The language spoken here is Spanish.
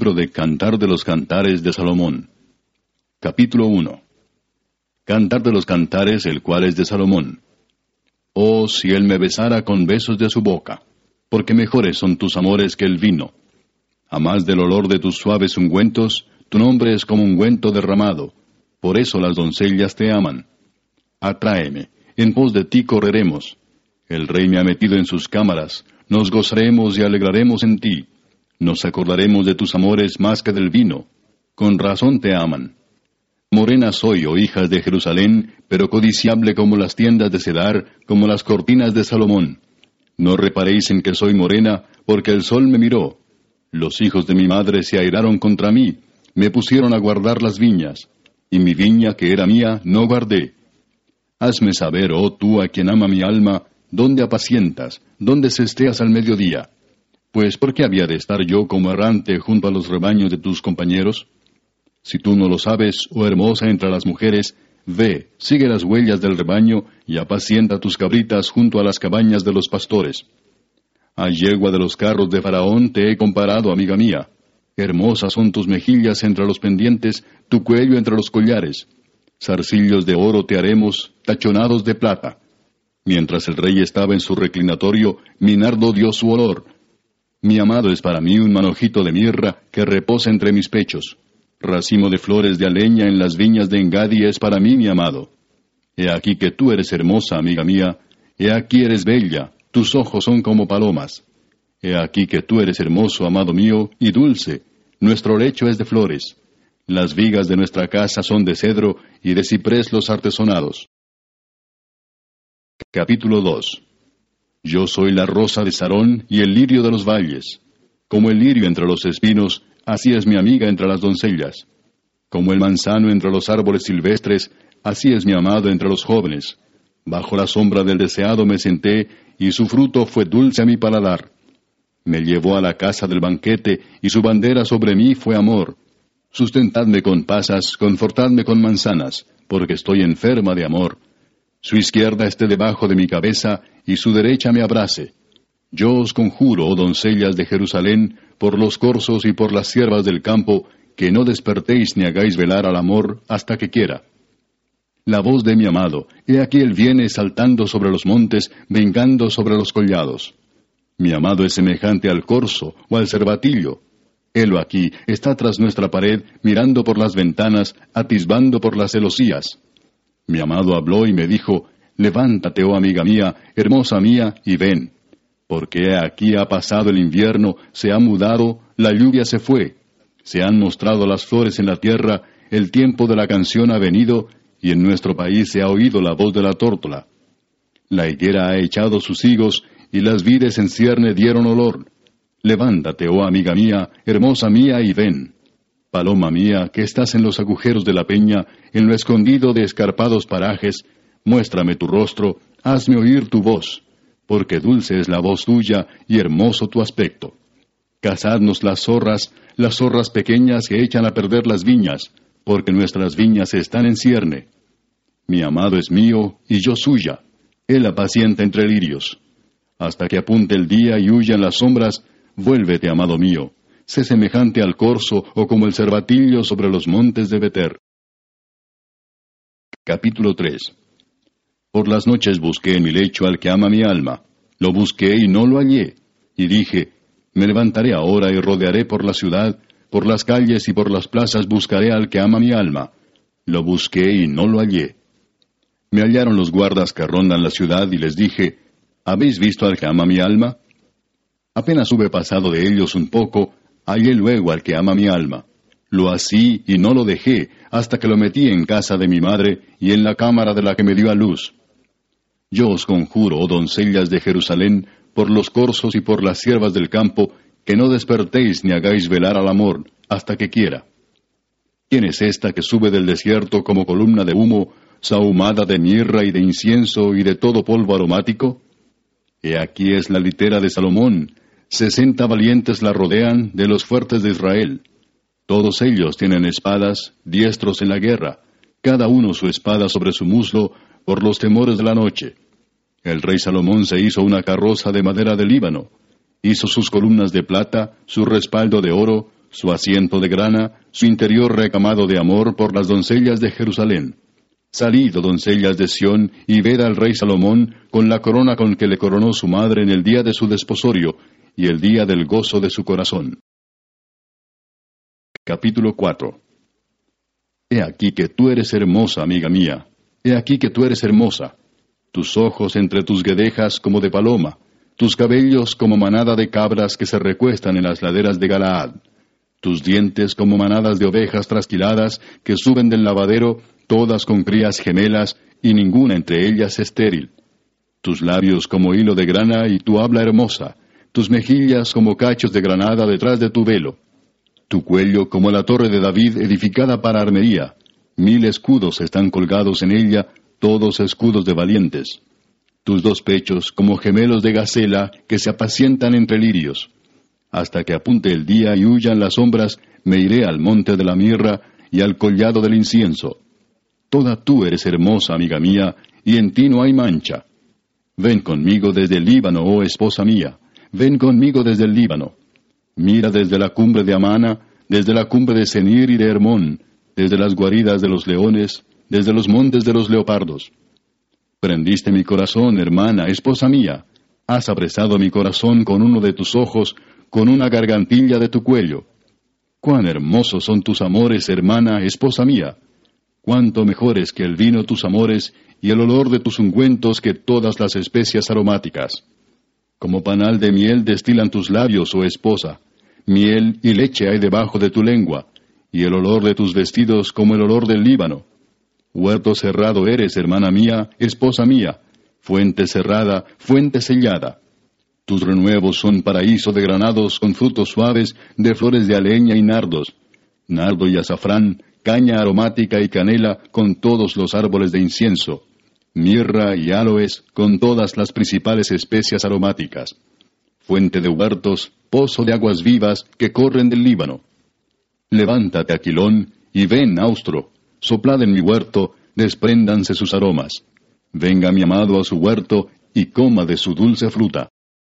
Libro de Cantar de los Cantares de Salomón. Capítulo 1. Cantar de los Cantares, el cual es de Salomón. Oh, si él me besara con besos de su boca, porque mejores son tus amores que el vino. A más del olor de tus suaves ungüentos, tu nombre es como ungüento derramado, por eso las doncellas te aman. Atráeme, en pos de ti correremos. El rey me ha metido en sus cámaras, nos gozaremos y alegraremos en ti. Nos acordaremos de tus amores más que del vino. Con razón te aman. Morena soy, oh hijas de Jerusalén, pero codiciable como las tiendas de Cedar, como las cortinas de Salomón. No reparéis en que soy morena, porque el sol me miró. Los hijos de mi madre se airaron contra mí, me pusieron a guardar las viñas, y mi viña que era mía no guardé. Hazme saber, oh tú a quien ama mi alma, dónde apacientas, dónde cesteas al mediodía. Pues ¿por qué había de estar yo como errante junto a los rebaños de tus compañeros? Si tú no lo sabes, oh hermosa entre las mujeres, ve, sigue las huellas del rebaño y apacienta tus cabritas junto a las cabañas de los pastores. A yegua de los carros de Faraón te he comparado, amiga mía. Hermosas son tus mejillas entre los pendientes, tu cuello entre los collares. Zarcillos de oro te haremos, tachonados de plata. Mientras el rey estaba en su reclinatorio, Minardo dio su olor, mi amado es para mí un manojito de mirra que reposa entre mis pechos. Racimo de flores de aleña en las viñas de Engadi es para mí mi amado. He aquí que tú eres hermosa, amiga mía. He aquí eres bella, tus ojos son como palomas. He aquí que tú eres hermoso, amado mío, y dulce. Nuestro lecho es de flores. Las vigas de nuestra casa son de cedro y de ciprés los artesonados. Capítulo 2 yo soy la rosa de Sarón y el lirio de los valles. Como el lirio entre los espinos, así es mi amiga entre las doncellas. Como el manzano entre los árboles silvestres, así es mi amado entre los jóvenes. Bajo la sombra del deseado me senté, y su fruto fue dulce a mi paladar. Me llevó a la casa del banquete, y su bandera sobre mí fue amor. Sustentadme con pasas, confortadme con manzanas, porque estoy enferma de amor. Su izquierda esté debajo de mi cabeza, y su derecha me abrace. Yo os conjuro, oh doncellas de Jerusalén, por los corzos y por las siervas del campo, que no despertéis ni hagáis velar al amor hasta que quiera. La voz de mi amado, he aquí él viene saltando sobre los montes, vengando sobre los collados. Mi amado es semejante al corzo o al cervatillo. Helo aquí, está tras nuestra pared, mirando por las ventanas, atisbando por las celosías. Mi amado habló y me dijo, Levántate, oh amiga mía, hermosa mía, y ven. Porque aquí ha pasado el invierno, se ha mudado, la lluvia se fue, se han mostrado las flores en la tierra, el tiempo de la canción ha venido, y en nuestro país se ha oído la voz de la tórtola. La higuera ha echado sus higos, y las vides en cierne dieron olor. Levántate, oh amiga mía, hermosa mía, y ven. Paloma mía, que estás en los agujeros de la peña, en lo escondido de escarpados parajes, muéstrame tu rostro, hazme oír tu voz, porque dulce es la voz tuya y hermoso tu aspecto. Cazadnos las zorras, las zorras pequeñas que echan a perder las viñas, porque nuestras viñas están en cierne. Mi amado es mío y yo suya, él apacienta entre lirios. Hasta que apunte el día y huyan las sombras, vuélvete, amado mío sé semejante al corzo o como el cervatillo sobre los montes de Beter. Capítulo 3 Por las noches busqué en mi lecho al que ama mi alma. Lo busqué y no lo hallé. Y dije, me levantaré ahora y rodearé por la ciudad, por las calles y por las plazas buscaré al que ama mi alma. Lo busqué y no lo hallé. Me hallaron los guardas que rondan la ciudad y les dije, ¿habéis visto al que ama mi alma? Apenas hube pasado de ellos un poco, hallé luego al que ama mi alma. Lo así y no lo dejé hasta que lo metí en casa de mi madre y en la cámara de la que me dio a luz. Yo os conjuro, oh doncellas de Jerusalén, por los corzos y por las siervas del campo, que no despertéis ni hagáis velar al amor hasta que quiera. ¿Quién es esta que sube del desierto como columna de humo, sahumada de mirra y de incienso y de todo polvo aromático? He aquí es la litera de Salomón, Sesenta valientes la rodean de los fuertes de Israel. Todos ellos tienen espadas, diestros en la guerra, cada uno su espada sobre su muslo, por los temores de la noche. El rey Salomón se hizo una carroza de madera de Líbano, hizo sus columnas de plata, su respaldo de oro, su asiento de grana, su interior recamado de amor por las doncellas de Jerusalén. Salid, oh doncellas de Sión, y ved al rey Salomón con la corona con que le coronó su madre en el día de su desposorio y el día del gozo de su corazón. Capítulo 4 He aquí que tú eres hermosa, amiga mía. He aquí que tú eres hermosa. Tus ojos entre tus guedejas como de paloma, tus cabellos como manada de cabras que se recuestan en las laderas de Galaad tus dientes como manadas de ovejas trasquiladas que suben del lavadero, todas con crías gemelas, y ninguna entre ellas estéril. Tus labios como hilo de grana y tu habla hermosa, tus mejillas como cachos de granada detrás de tu velo, tu cuello como la torre de David edificada para armería, mil escudos están colgados en ella, todos escudos de valientes. Tus dos pechos como gemelos de gacela que se apacientan entre lirios hasta que apunte el día y huyan las sombras, me iré al monte de la mirra y al collado del incienso. Toda tú eres hermosa, amiga mía, y en ti no hay mancha. Ven conmigo desde el Líbano, oh esposa mía, ven conmigo desde el Líbano. Mira desde la cumbre de Amana, desde la cumbre de Senir y de Hermón, desde las guaridas de los leones, desde los montes de los leopardos. Prendiste mi corazón, hermana, esposa mía. Has apresado mi corazón con uno de tus ojos, con una gargantilla de tu cuello. Cuán hermosos son tus amores, hermana, esposa mía. Cuánto mejores que el vino tus amores y el olor de tus ungüentos que todas las especias aromáticas. Como panal de miel destilan tus labios, oh esposa. Miel y leche hay debajo de tu lengua, y el olor de tus vestidos como el olor del Líbano. Huerto cerrado eres, hermana mía, esposa mía, fuente cerrada, fuente sellada. Tus renuevos son paraíso de granados con frutos suaves, de flores de aleña y nardos, nardo y azafrán, caña aromática y canela con todos los árboles de incienso, mirra y aloes con todas las principales especias aromáticas, fuente de huertos, pozo de aguas vivas que corren del Líbano. Levántate, Aquilón, y ven, Austro, soplad en mi huerto, despréndanse sus aromas. Venga mi amado a su huerto, y coma de su dulce fruta.